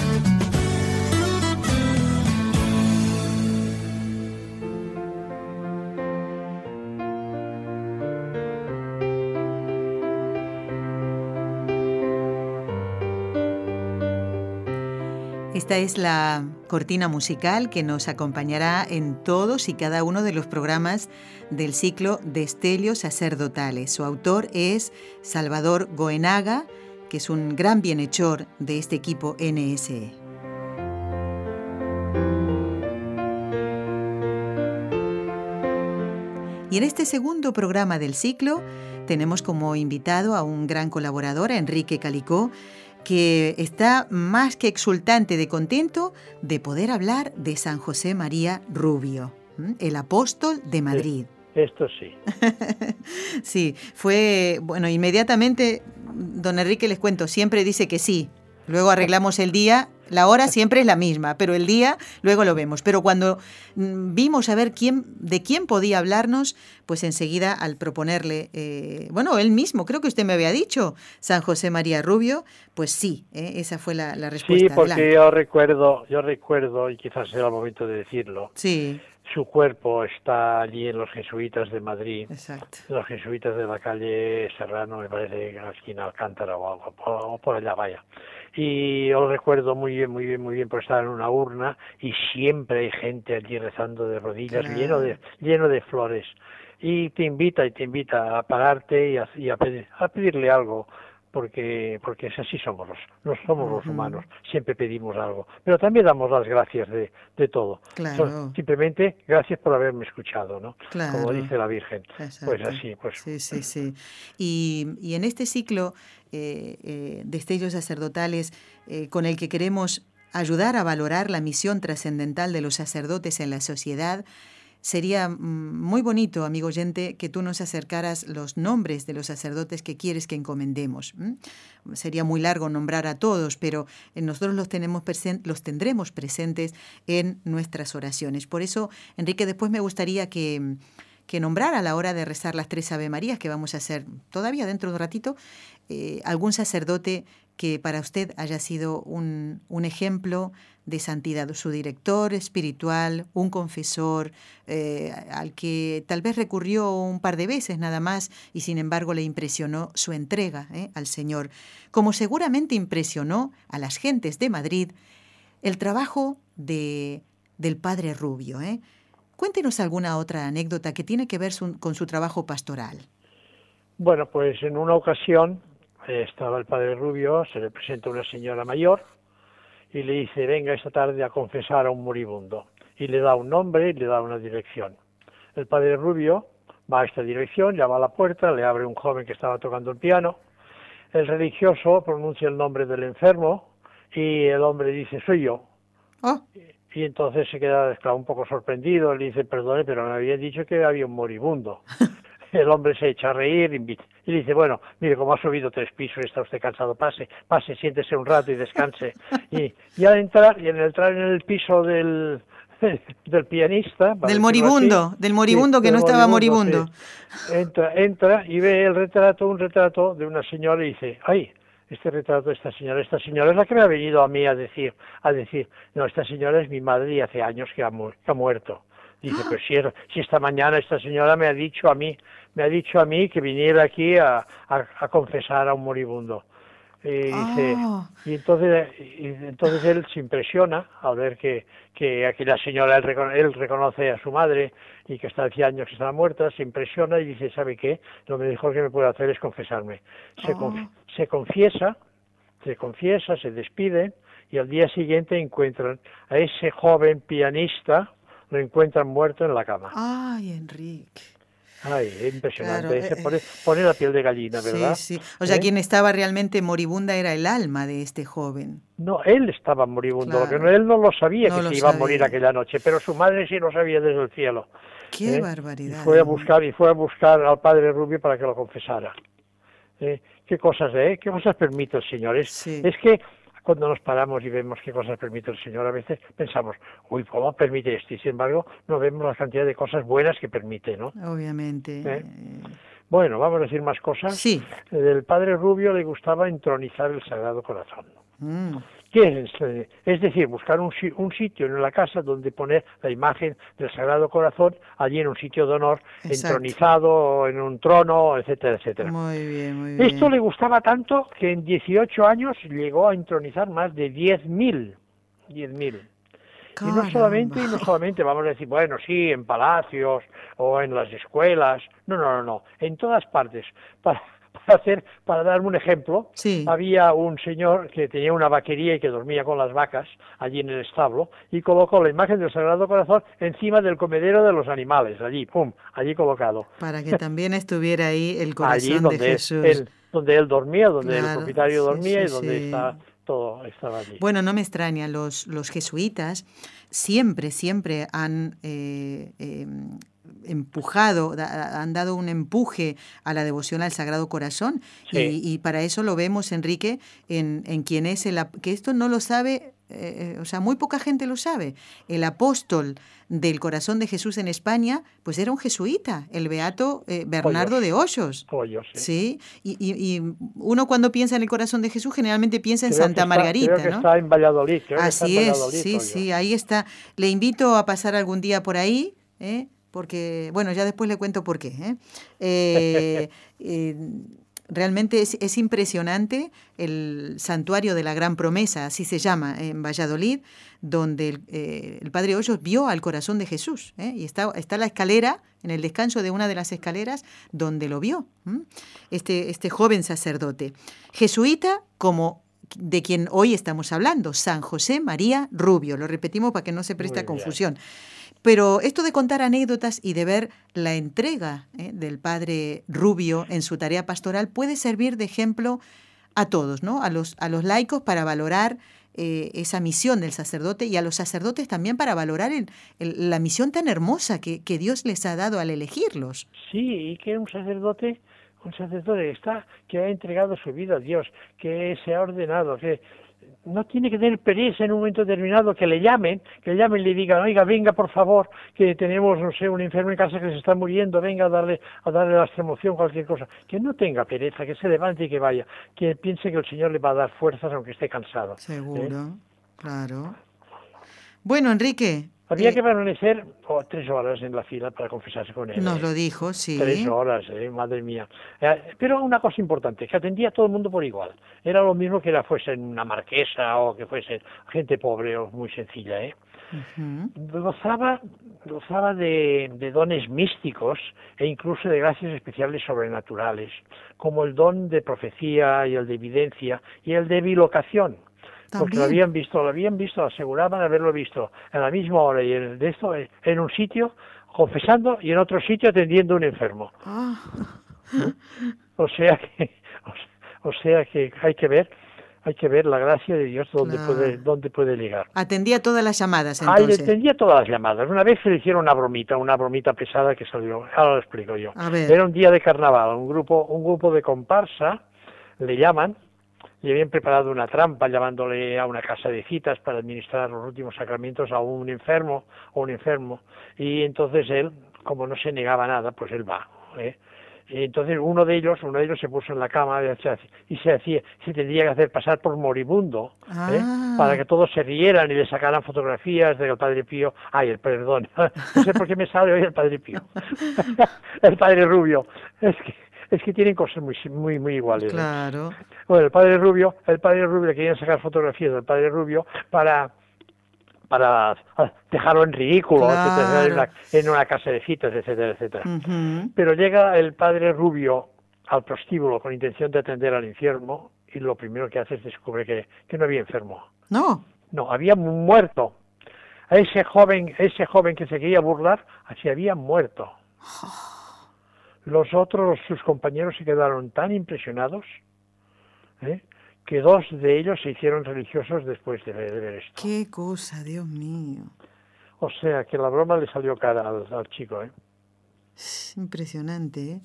Esta es la cortina musical que nos acompañará en todos y cada uno de los programas del ciclo Destellos Sacerdotales. Su autor es Salvador Goenaga, que es un gran bienhechor de este equipo NSE. Y en este segundo programa del ciclo tenemos como invitado a un gran colaborador, Enrique Calicó, que está más que exultante de contento de poder hablar de San José María Rubio, el apóstol de Madrid.
Esto sí.
sí, fue, bueno, inmediatamente, don Enrique les cuento, siempre dice que sí. Luego arreglamos el día la hora siempre es la misma, pero el día luego lo vemos. Pero cuando mm, vimos a ver quién, de quién podía hablarnos, pues enseguida al proponerle, eh, bueno, él mismo, creo que usted me había dicho, San José María Rubio, pues sí, eh, esa fue la, respuesta.
Sí, porque yo recuerdo, yo recuerdo, y quizás sea el momento de decirlo,
sí.
su cuerpo está allí en los jesuitas de Madrid,
Exacto.
los jesuitas de la calle Serrano, me parece, en la esquina Alcántara o algo, o por allá, vaya y yo lo recuerdo muy bien, muy bien, muy bien, por estar en una urna y siempre hay gente allí rezando de rodillas, lleno de lleno de flores. Y te invita y te invita a pararte y a, y a, pedirle algo porque porque es así somos los no somos los humanos siempre pedimos algo pero también damos las gracias de, de todo. Simplemente gracias por haberme escuchado no como dice la Virgen pues así pues.
Sí sí sí. Y, y en este ciclo eh, eh, destellos sacerdotales eh, con el que queremos ayudar a valorar la misión trascendental de los sacerdotes en la sociedad, sería mm, muy bonito, amigo oyente, que tú nos acercaras los nombres de los sacerdotes que quieres que encomendemos. Sería muy largo nombrar a todos, pero nosotros los, tenemos los tendremos presentes en nuestras oraciones. Por eso, Enrique, después me gustaría que que nombrar a la hora de rezar las tres Ave Marías que vamos a hacer todavía dentro de un ratito, eh, algún sacerdote que para usted haya sido un, un ejemplo de santidad, su director espiritual, un confesor, eh, al que tal vez recurrió un par de veces nada más y sin embargo le impresionó su entrega eh, al Señor, como seguramente impresionó a las gentes de Madrid el trabajo de, del Padre Rubio. ¿eh? Cuéntenos alguna otra anécdota que tiene que ver con su trabajo pastoral.
Bueno, pues en una ocasión estaba el Padre Rubio, se le presenta una señora mayor, y le dice, venga esta tarde a confesar a un moribundo. Y le da un nombre y le da una dirección. El padre Rubio va a esta dirección, llama a la puerta, le abre un joven que estaba tocando el piano. El religioso pronuncia el nombre del enfermo y el hombre dice, soy yo. Ah. Y entonces se queda un poco sorprendido, le dice, perdone, pero me habían dicho que había un moribundo. el hombre se echa a reír y dice, bueno, mire, como ha subido tres pisos y está usted cansado, pase, pase, siéntese un rato y descanse. Y, y al entrar, y en entrar en el piso del, del pianista.
Del moribundo, del moribundo que no estaba moribundo.
Entra, entra y ve el retrato, un retrato de una señora y dice, ay, este retrato de esta señora, esta señora es la que me ha venido a mí a decir, a decir, no, esta señora es mi madre y hace años que ha, que ha muerto. Dice, pues si, si, esta mañana esta señora me ha dicho a mí, me ha dicho a mí que viniera aquí a, a, confesar a un moribundo. Y, dice, ah. y entonces, y entonces él se impresiona al ver que, que aquí la señora, él, él, reconoce a su madre y que está hace años que está muerta, se impresiona y dice, ¿sabe qué? Lo mejor que me puede hacer es confesarme. Se, ah. se confiesa, se confiesa, se despide y al día siguiente encuentran a ese joven pianista lo encuentran muerto en la cama.
Ay, Enrique.
Ay, impresionante. Eh, eh. pone, la piel de gallina, ¿verdad?
Sí, sí. O sea, ¿Eh? quien estaba realmente moribunda era el alma de este joven.
No, él estaba moribundo, porque él no lo sabía que se iba a morir aquella noche, pero su madre sí lo sabía desde el cielo.
Qué barbaridad.
Y fue a buscar y fue a buscar al padre Rubio para que lo confesara. Qué cosas, ¿eh? Qué cosas permite el Señor. Es, es que cuando nos paramos y vemos qué cosas permite el Señor, a veces pensamos, uy, ¿cómo permite esto? Y sin embargo, no vemos la cantidad de cosas buenas que permite, ¿no?
Obviamente. ¿Eh?
Bueno, vamos a decir más cosas.
Sí.
El padre Rubio le gustaba entronizar el Sagrado Corazón. Mm. ¿Qué es? es decir, buscar un, un, sitio en la casa donde poner la imagen del Sagrado Corazón, allí en un sitio de honor, entronizado, en un trono, etcétera, etcétera.
Muy bien, muy bien.
Esto le gustaba tanto que en 18 años llegó a entronizar más de 10.000. 10.000. Y no solamente, y no solamente, vamos a decir, bueno, sí, en palacios o en las escuelas, no, no, no, no, en todas partes. Para, para hacer, para dar un ejemplo, había un señor que tenía una vaquería y que dormía con las vacas allí en el establo y colocó la imagen del Sagrado Corazón encima del comedero de los animales, allí, pum, allí colocado.
Para que también estuviera ahí el corazón
de
Jesús.
Él, donde él dormía, donde el propietario dormía y donde estaba todo estaba allí.
Bueno, no me extraña, los, los jesuitas siempre, siempre han eh, em, empujado, han dado un empuje a la devoción al Sagrado Corazón. Y, para eso lo vemos, Enrique, en, en quien es el... que esto no lo sabe, eh, o sea, muy poca gente lo sabe. El apóstol del corazón de Jesús en España, pues era un jesuita, el beato eh, Bernardo de Hoyos. sí. Y, y, uno cuando piensa en el corazón de Jesús generalmente piensa en Santa Margarita,
creo que Está en Valladolid.
Así es, sí, sí, ahí está. Le invito a pasar algún día por ahí. ¿eh? Porque, bueno, ya después le cuento por qué. ¿eh? Eh, eh, realmente es, impresionante el santuario de la Gran Promesa, así se llama, en Valladolid, donde el, Padre Hoyos vio al corazón de Jesús. Y está, está la escalera, en el descanso de una de las escaleras, donde lo vio, este, este joven sacerdote. Jesuita como de quien hoy estamos hablando, San José María Rubio. Lo repetimos para que no se preste confusión. Pero esto de contar anécdotas y de ver la entrega ¿eh? del padre Rubio en su tarea pastoral puede servir de ejemplo a todos, ¿no? A los, a los laicos para valorar eh, esa misión del sacerdote y a los sacerdotes también para valorar la misión tan hermosa que, que, Dios les ha dado al elegirlos.
Sí, y que un sacerdote, un sacerdote está, que ha entregado su vida a Dios, que se ha ordenado, que no tiene que tener pereza en un momento determinado que le llamen, que le llamen y le digan, oiga, venga por favor, que tenemos, no sé, un enfermo en casa que se está muriendo, venga a darle, a darle la extremoción, cualquier cosa. Que no tenga pereza, que se levante y que vaya, que piense que el Señor le va a dar fuerzas aunque esté cansado. ¿eh?
Seguro, claro. Bueno, Enrique,
había que permanecer oh, tres horas en la fila para confesarse con él.
Nos
¿eh?
lo dijo, sí.
Tres horas, eh, madre mía. Eh, pero una cosa importante, que atendía a todo el mundo por igual. Era lo mismo que era fuese una marquesa o que fuese gente pobre o muy sencilla. ¿eh? Gozaba, gozaba de, de, dones místicos e incluso de gracias especiales sobrenaturales, como el don de profecía y el de evidencia y el de bilocación porque lo habían visto, lo habían visto, aseguraban haberlo visto en la misma hora y en, de esto, en un sitio confesando y en otro sitio atendiendo a un enfermo. Ah. O sea que, o, sea que hay que ver, hay que ver la gracia de Dios donde puede, dónde puede llegar.
Atendía todas las llamadas entonces.
Atendía todas las llamadas. Una vez se le hicieron una bromita, una bromita pesada que salió. Ahora lo explico yo. Era un día de carnaval, un grupo, un grupo de comparsa le llaman le habían preparado una trampa llamándole a una casa de citas para administrar los últimos sacramentos a un enfermo o un enfermo y entonces él como no se negaba nada pues él va ¿eh? y entonces uno de ellos uno de ellos se puso en la cama y se hacía se tendría que hacer pasar por moribundo ¿eh? Ah. para que todos se rieran y le sacaran fotografías del padre Pío ay el perdón no sé por qué me sale hoy el padre Pío el padre Rubio es que es que tienen cosas muy muy muy iguales.
¿eh? Claro.
Bueno, el padre Rubio, el padre Rubio querían sacar fotografías del padre Rubio para para dejarlo en ridículo, en, una, casa de citas, etcétera, etcétera. Pero llega el padre Rubio al prostíbulo con intención de atender al enfermo y lo primero que hace es descubre que, que no había enfermo.
No.
No, había muerto. A ese joven, ese joven que se quería burlar, así había muerto. Los otros, sus compañeros, se quedaron tan impresionados ¿eh? que dos de ellos se hicieron religiosos después de, ver esto.
¡Qué cosa, Dios mío!
O sea, que la broma le salió cara al, chico. ¿eh?
Impresionante, ¿eh?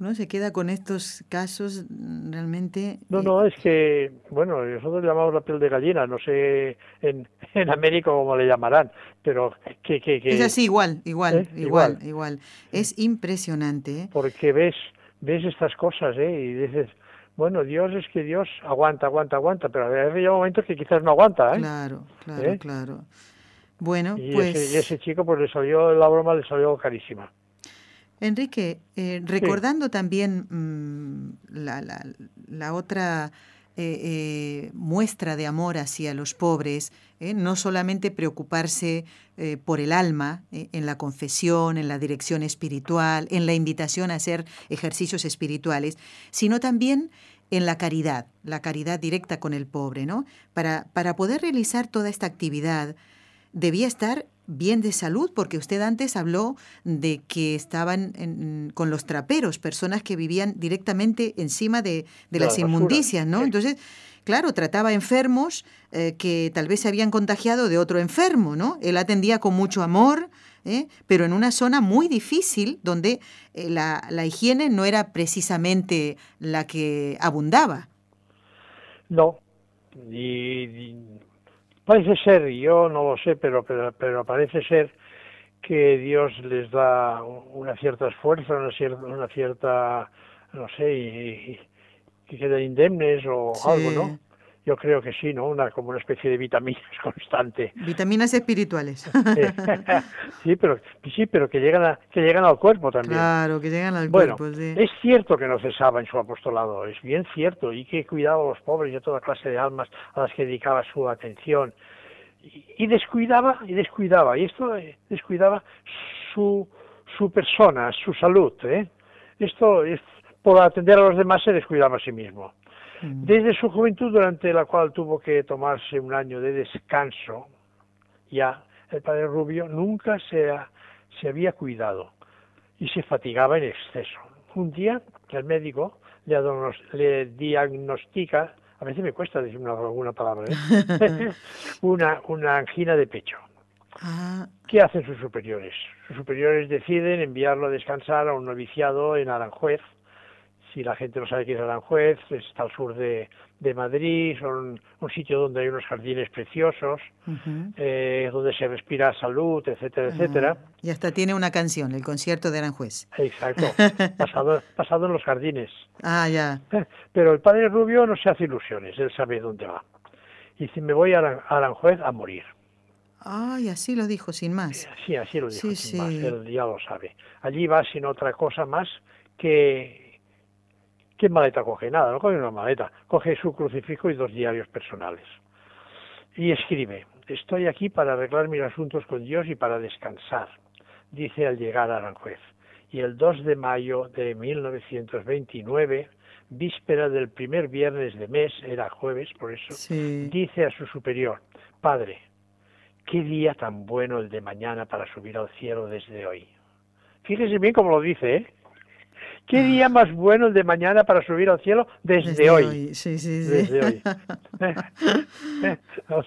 Uno se queda con estos casos realmente...
No, no, es que, bueno, nosotros llamamos la piel de gallina, no sé en, en América cómo le llamarán, pero que... que,
es así, igual, igual, ¿Eh? igual, igual, Es impresionante. ¿eh?
Porque ves, ves estas cosas, ¿eh? Y dices, bueno, Dios es que Dios aguanta, aguanta, aguanta, pero a veces llega momentos que quizás no aguanta, ¿eh?
Claro, claro, ¿Eh? claro. Bueno,
y
pues...
Ese, y ese chico, pues le salió, la broma le salió carísima.
Enrique, eh, recordando también mm, la, la, la, otra eh, eh, muestra de amor hacia los pobres, no solamente preocuparse por el alma en la confesión, en la dirección espiritual, en la invitación a hacer ejercicios espirituales, sino también en la caridad, la caridad directa con el pobre, ¿no? Para, para poder realizar toda esta actividad debía estar bien de salud, porque usted antes habló de que estaban con los traperos, personas que vivían directamente encima de, las inmundicias, ¿no? Entonces, claro, trataba enfermos eh, que tal vez se habían contagiado de otro enfermo, ¿no? Él atendía con mucho amor, ¿eh? pero en una zona muy difícil donde eh, la, la higiene no era precisamente la que abundaba.
No, y Parece ser, yo no lo sé, pero, pero, pero parece ser que Dios les da una cierta fuerza, una cierta, una cierta no sé, y, que quedan indemnes o algo, ¿no? Yo creo que sí, ¿no? Una, como una especie de vitaminas constante.
Vitaminas espirituales.
sí, pero sí, pero que llegan a, que llegan al cuerpo también.
Claro, que llegan al
cuerpo,
sí.
Es cierto que no cesaba en su apostolado, es bien cierto, y que cuidaba a los pobres y a toda clase de almas a las que dedicaba su atención. Y, descuidaba, y descuidaba, y esto eh, descuidaba su, su persona, su salud, ¿eh? Esto es, por atender a los demás se descuidaba a sí mismo. Mm. Desde su juventud, durante la cual tuvo que tomarse un año de descanso, ya el padre Rubio nunca se, se había cuidado y se fatigaba en exceso. Un día el médico le, le diagnostica, a veces me cuesta decir una, alguna palabra, ¿eh? una, una angina de pecho. Ah. ¿Qué hacen sus superiores? Sus superiores deciden enviarlo a descansar a un noviciado en Aranjuez, si la gente no sabe quién es Aranjuez, está al sur de, de Madrid, son un sitio donde hay unos jardines preciosos, eh, donde se respira salud, etcétera, ah, etcétera.
Y hasta tiene una canción, el concierto de Aranjuez.
Exacto, pasado, pasado en los jardines.
Ah, ya.
Pero el padre Rubio no se hace ilusiones, él sabe dónde va. Y dice, me voy a Aranjuez a morir.
Ay, así lo dijo, sin más.
Sí, así lo dijo, sin más, él ya lo sabe. Allí va sin otra cosa más que ¿Qué maleta coge? Nada, no coge una maleta. Coge su crucifijo y dos diarios personales. Y escribe, estoy aquí para arreglar mis asuntos con Dios y para descansar, dice al llegar a Aranjuez. Y el 2 de mayo de 1929, víspera del primer viernes de mes, era jueves, por eso, dice a su superior, Padre, qué día tan bueno el de mañana para subir al cielo desde hoy. Fíjese bien cómo lo dice, ¿eh? ¿Qué día más bueno el de mañana para subir al cielo desde, hoy?
Sí, sí,
sí. Desde hoy.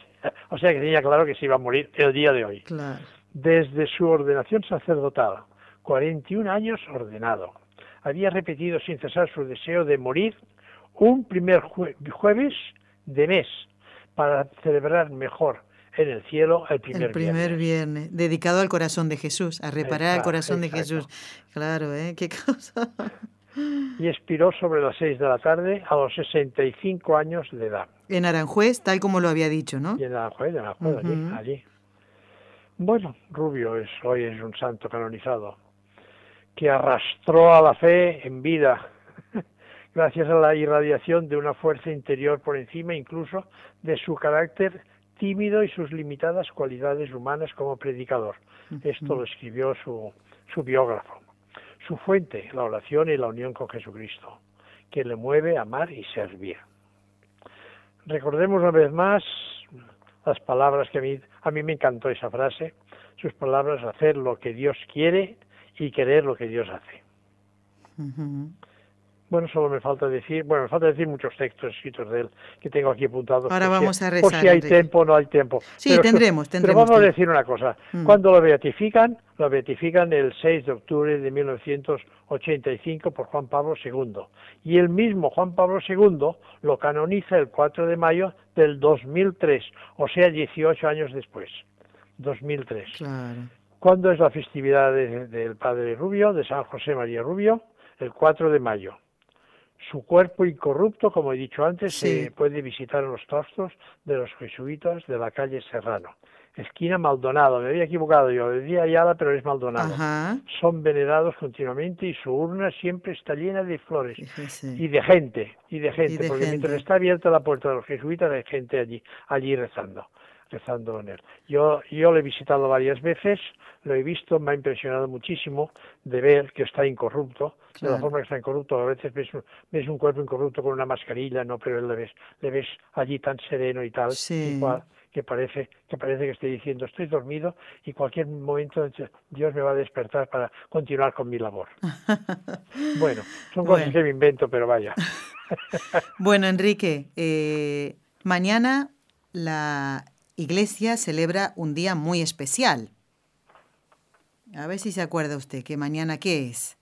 o, sea, que tenía claro que se iba a morir el día de hoy.
Claro.
Desde su ordenación sacerdotal, 41 años ordenado, había repetido sin cesar su deseo de morir un primer jueves de mes para celebrar mejor en el cielo el primer,
el primer viernes. Dedicado al corazón de Jesús, a reparar el corazón de Jesús. Claro, ¿eh? Qué cosa.
Y expiró sobre las seis de la tarde a los 65 años de edad.
En Aranjuez, tal como lo había dicho, ¿no?
Y en Aranjuez, en Aranjuez, allí, allí. Bueno, Rubio es, hoy es un santo canonizado que arrastró a la fe en vida gracias a la irradiación de una fuerza interior por encima incluso de su carácter tímido y sus limitadas cualidades humanas como predicador. Esto lo escribió su, su biógrafo. Su fuente, la oración y la unión con Jesucristo, que le mueve a amar y servir. Recordemos una vez más las palabras que a mí, a mí me encantó esa frase, sus palabras, hacer lo que Dios quiere y querer lo que Dios hace. Bueno, solo me falta decir, bueno, me falta decir muchos textos escritos de él que tengo aquí apuntados.
Ahora vamos
si,
a rezar.
Por si hay tiempo o no hay tiempo.
Sí, tendremos, tendremos.
Pero vamos a decir una cosa. Mm. Cuando lo beatifican, lo beatifican el 6 de octubre de 1985 por Juan Pablo II. Y el mismo Juan Pablo II lo canoniza el 4 de mayo del 2003, o sea, 18 años después. 2003.
Claro.
¿Cuándo es la festividad del Padre Rubio, de San José María Rubio? El 4 de mayo. Su cuerpo incorrupto, como he dicho antes, se puede visitar en los claustros de los jesuitas de la calle Serrano. Esquina Maldonado, me había equivocado yo, decía Ayala, pero es Maldonado. Son venerados continuamente y su urna siempre está llena de flores y de gente, y de gente, porque mientras está abierta la puerta de los jesuitas hay gente allí, allí rezando rezando en él. Yo, yo lo he visitado varias veces, lo he visto, me ha impresionado muchísimo de ver que está incorrupto, de la forma que está incorrupto, a veces ves, ves, un cuerpo incorrupto con una mascarilla, no, pero él le ves, le ves allí tan sereno y tal, que parece que parece que esté diciendo estoy dormido y cualquier momento Dios me va a despertar para continuar con mi labor. bueno, son cosas que me invento, pero vaya.
bueno, Enrique, eh, mañana la Iglesia celebra un día muy especial. A ver si se acuerda usted, que mañana qué es.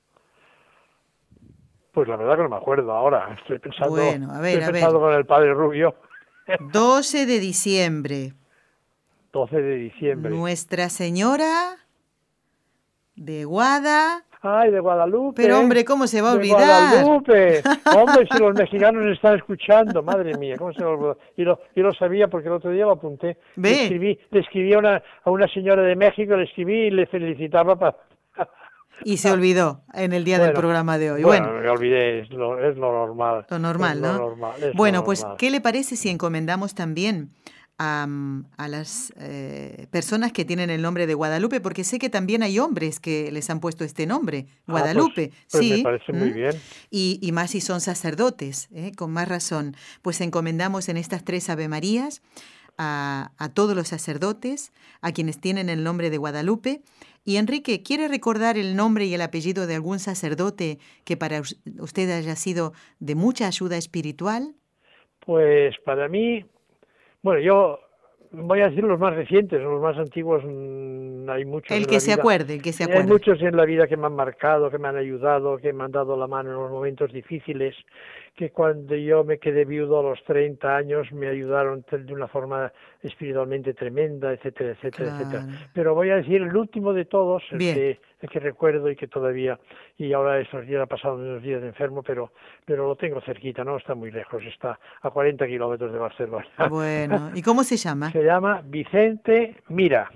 Pues la verdad que no me acuerdo ahora. Estoy pensando, bueno, a ver, estoy pensando con el padre Rubio.
12 de diciembre.
12 de diciembre.
Nuestra Señora de Guada
Ay, de Guadalupe.
Pero hombre, ¿cómo se va a olvidar?
Guadalupe. Hombre, si los mexicanos están escuchando, madre mía, ¿cómo se va a Y lo, y lo sabía porque el otro día lo apunté.
¿Ve?
Le escribí, le escribí a, una, a una señora de México, le escribí y le felicitaba para...
Y se olvidó en el día del programa de hoy.
Bueno, me olvidé, es lo, es lo normal.
Lo normal, ¿no?
normal,
bueno, pues, ¿qué le parece si encomendamos también a, las eh, personas que tienen el nombre de Guadalupe, porque sé que también hay hombres que les han puesto este nombre, ah, pues, Guadalupe.
Pues
sí,
me parece muy bien.
Y, más si son sacerdotes, ¿eh? con más razón. Pues encomendamos en estas tres Ave Marías a, a todos los sacerdotes, a quienes tienen el nombre de Guadalupe. Y Enrique, ¿quiere recordar el nombre y el apellido de algún sacerdote que para usted haya sido de mucha ayuda espiritual?
Pues para mí bueno, yo voy a decir los más recientes, los más antiguos mm, hay muchos.
El que se acuerde, el que se acuerde.
Hay muchos en la vida que me han marcado, que me han ayudado, que me han dado la mano en los momentos difíciles, que cuando yo me quedé viudo a los 30 años me ayudaron de una forma espiritualmente tremenda, etcétera, etcétera, etcétera. Pero voy a decir el último de todos, el que, el que, recuerdo y que todavía, y ahora estos días ha pasado unos días de enfermo, pero, pero lo tengo cerquita, no está muy lejos, está a 40 kilómetros de Barcelona.
Bueno, ¿y cómo se llama?
Se llama Vicente Mira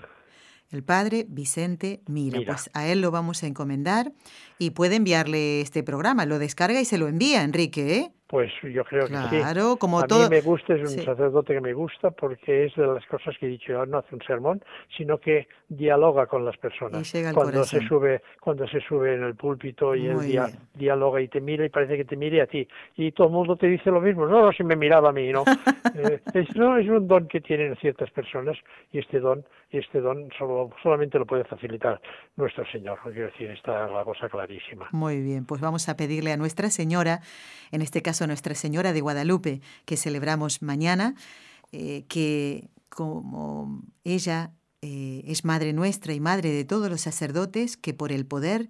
el padre Vicente Mira. Pues a él lo vamos a encomendar y puede enviarle este programa. Lo descarga y se lo envía, Enrique, ¿eh?
Pues yo creo que sí.
Claro, como
a
todo.
mí me gusta, es un sacerdote que me gusta porque es de las cosas que he dicho yo, no hace un sermón, sino que dialoga con las personas. cuando se sube, cuando se sube en el púlpito y él dialoga y te mira y parece que te mire a ti. Y todo el mundo te dice lo mismo, no, no, si me miraba a mí, no. Eh, es, no, es un don que tienen ciertas personas y este don, este don solo, solamente lo puede facilitar nuestro Señor. Quiero decir, está la cosa clarísima.
Muy bien, pues vamos a pedirle a Nuestra Señora, en este caso nuestra Señora de Guadalupe, que celebramos mañana, eh, que como ella eh, es Madre nuestra y Madre de todos los sacerdotes, que por el poder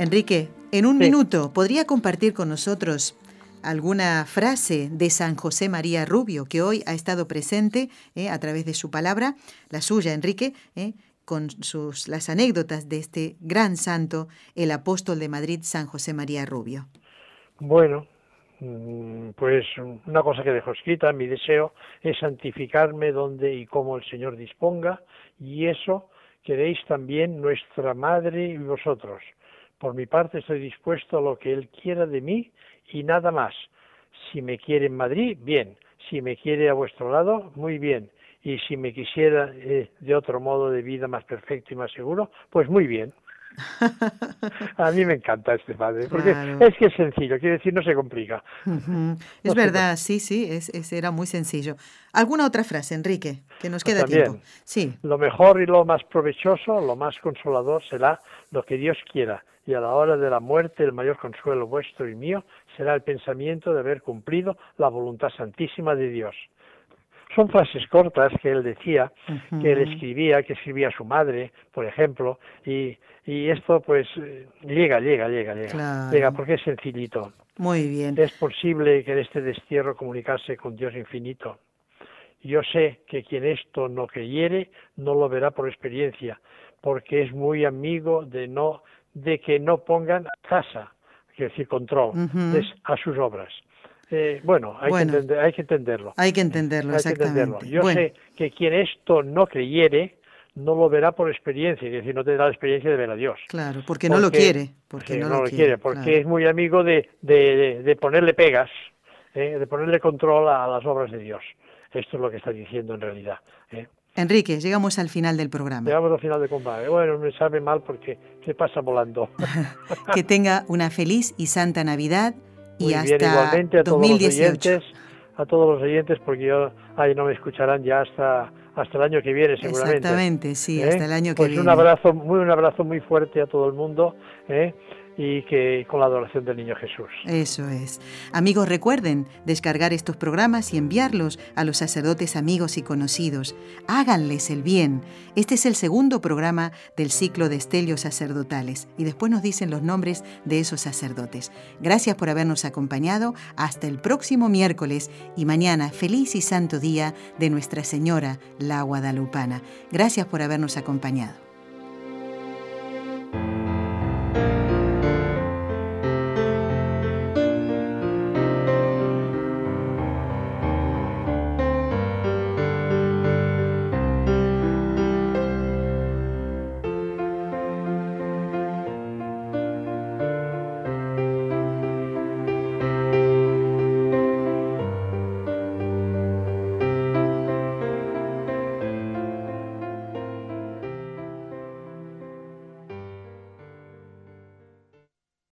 Enrique, en un minuto, ¿podría compartir con nosotros alguna frase de San José María Rubio, que hoy ha estado presente eh, a través de su palabra, la suya, Enrique, eh, con sus, las anécdotas de este gran santo, el apóstol de Madrid, San José María Rubio?
Bueno, mm, pues una cosa que dejo escrita, mi deseo es santificarme donde y como el Señor disponga, y eso queréis también nuestra Madre y vosotros por mi parte estoy dispuesto a lo que Él quiera de mí y nada más. Si me quiere en Madrid, bien. Si me quiere a vuestro lado, muy bien. Y si me quisiera eh, de otro modo de vida más perfecto y más seguro, pues muy bien. A mí me encanta este padre, porque es que es sencillo, quiere decir, no se complica.
Es verdad, sí, sí, es, era muy sencillo. ¿Alguna otra frase, Enrique, que nos queda tiempo? Sí.
Lo mejor y lo más provechoso, lo más consolador será lo que Dios quiera, y a la hora de la muerte el mayor consuelo vuestro y mío será el pensamiento de haber cumplido la voluntad santísima de Dios. Son frases cortas que él decía, que él escribía, que escribía a su madre, por ejemplo, y, y esto pues llega, llega, llega, llega, llega porque es sencillito.
Muy bien.
Es posible que en este destierro comunicarse con Dios infinito. Yo sé que quien esto no creyere no lo verá por experiencia, porque es muy amigo de no de que no pongan casa, quiero decir control, a sus obras. Eh, bueno, hay, Que hay que entenderlo.
Hay que entenderlo, exactamente.
Yo sé que quien esto no creyere, no lo verá por experiencia, es decir, no tendrá la experiencia de ver a Dios.
Claro, porque, no lo quiere. Porque
no, lo quiere, porque es muy amigo de, de, de ponerle pegas, ¿eh? de ponerle control a las obras de Dios. Esto es lo que está diciendo en realidad. ¿eh?
Enrique, llegamos al final del programa.
Llegamos al final del combate. Bueno, me sabe mal porque se pasa volando.
que tenga una feliz y santa Navidad y hasta
igualmente a todos los oyentes, a todos los oyentes, porque yo ahí no me escucharán ya hasta hasta el año que viene seguramente.
Exactamente, sí, ¿Eh? hasta el año que
pues
viene.
un abrazo, muy un abrazo muy fuerte a todo el mundo, ¿eh? Y que con la adoración del Niño Jesús.
Eso es. Amigos, recuerden descargar estos programas y enviarlos a los sacerdotes amigos y conocidos. Háganles el bien. Este es el segundo programa del ciclo de estelios sacerdotales y después nos dicen los nombres de esos sacerdotes. Gracias por habernos acompañado. Hasta el próximo miércoles y mañana feliz y santo día de Nuestra Señora, la Guadalupana. Gracias por habernos acompañado.